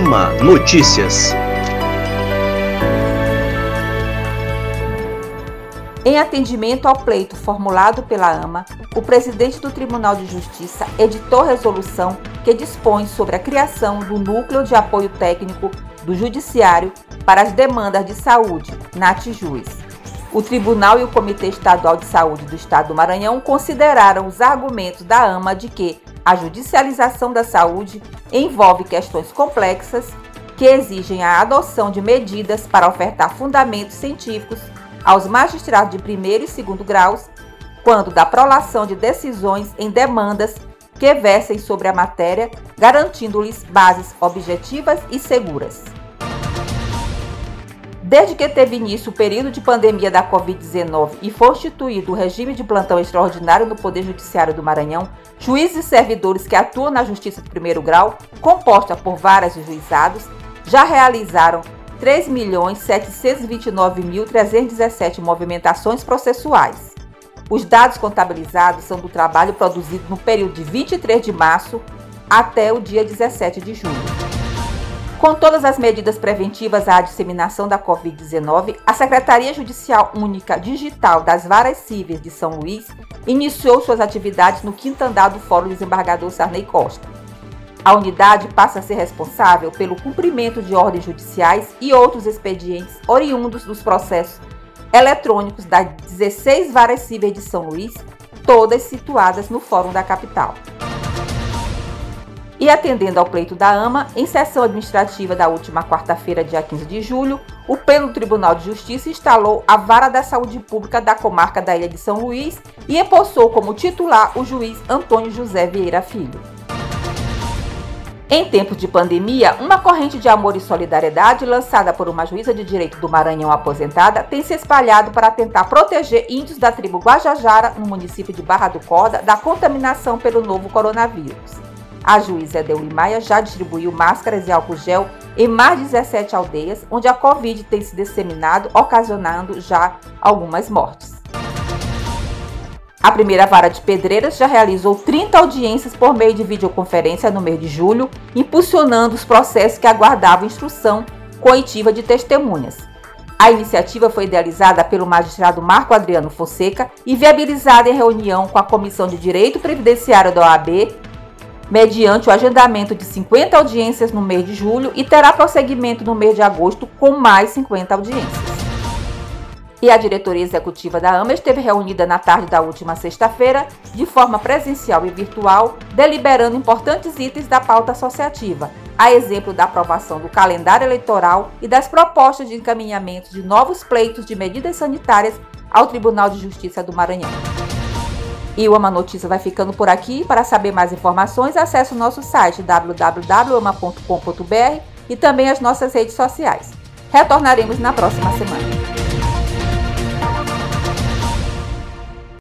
Notícias. Em atendimento ao pleito formulado pela AMA, o presidente do Tribunal de Justiça editou resolução que dispõe sobre a criação do Núcleo de Apoio Técnico do Judiciário para as Demandas de Saúde, NATJUIS. O Tribunal e o Comitê Estadual de Saúde do Estado do Maranhão consideraram os argumentos da AMA de que a judicialização da saúde envolve questões complexas que exigem a adoção de medidas para ofertar fundamentos científicos aos magistrados de primeiro e segundo graus quando da prolação de decisões em demandas que versem sobre a matéria, garantindo-lhes bases objetivas e seguras. Desde que teve início o período de pandemia da Covid-19 e foi instituído o regime de plantão extraordinário no Poder Judiciário do Maranhão, juízes e servidores que atuam na Justiça de Primeiro Grau, composta por vários juizados, já realizaram 3.729.317 movimentações processuais. Os dados contabilizados são do trabalho produzido no período de 23 de março até o dia 17 de julho. Com todas as medidas preventivas à disseminação da Covid-19, a Secretaria Judicial Única Digital das Varas Cíveis de São Luís iniciou suas atividades no quinto andar do Fórum Desembargador Sarney Costa. A unidade passa a ser responsável pelo cumprimento de ordens judiciais e outros expedientes oriundos dos processos eletrônicos das 16 varas cíveis de São Luís, todas situadas no Fórum da capital. E atendendo ao pleito da AMA, em sessão administrativa da última quarta-feira, dia 15 de julho, o Pleno Tribunal de Justiça instalou a Vara da Saúde Pública da comarca da Ilha de São Luís e empossou como titular o juiz Antônio José Vieira Filho. Em tempos de pandemia, uma corrente de amor e solidariedade lançada por uma juíza de direito do Maranhão aposentada tem se espalhado para tentar proteger índios da tribo Guajajara, no município de Barra do Corda, da contaminação pelo novo coronavírus. A juíza Edeuli já distribuiu máscaras e álcool gel em mais de 17 aldeias, onde a Covid tem se disseminado, ocasionando já algumas mortes. A primeira vara de Pedreiras já realizou 30 audiências por meio de videoconferência no mês de julho, impulsionando os processos que aguardavam instrução coitiva de testemunhas. A iniciativa foi idealizada pelo magistrado Marco Adriano Fonseca e viabilizada em reunião com a Comissão de Direito Previdenciário da OAB mediante o agendamento de 50 audiências no mês de julho e terá prosseguimento no mês de agosto com mais 50 audiências. E a diretoria executiva da AMA esteve reunida na tarde da última sexta-feira, de forma presencial e virtual, deliberando importantes itens da pauta associativa, a exemplo da aprovação do calendário eleitoral e das propostas de encaminhamento de novos pleitos de medidas sanitárias ao Tribunal de Justiça do Maranhão. E o Ama Notícia vai ficando por aqui. Para saber mais informações, acesse o nosso site www.ama.com.br e também as nossas redes sociais. Retornaremos na próxima semana.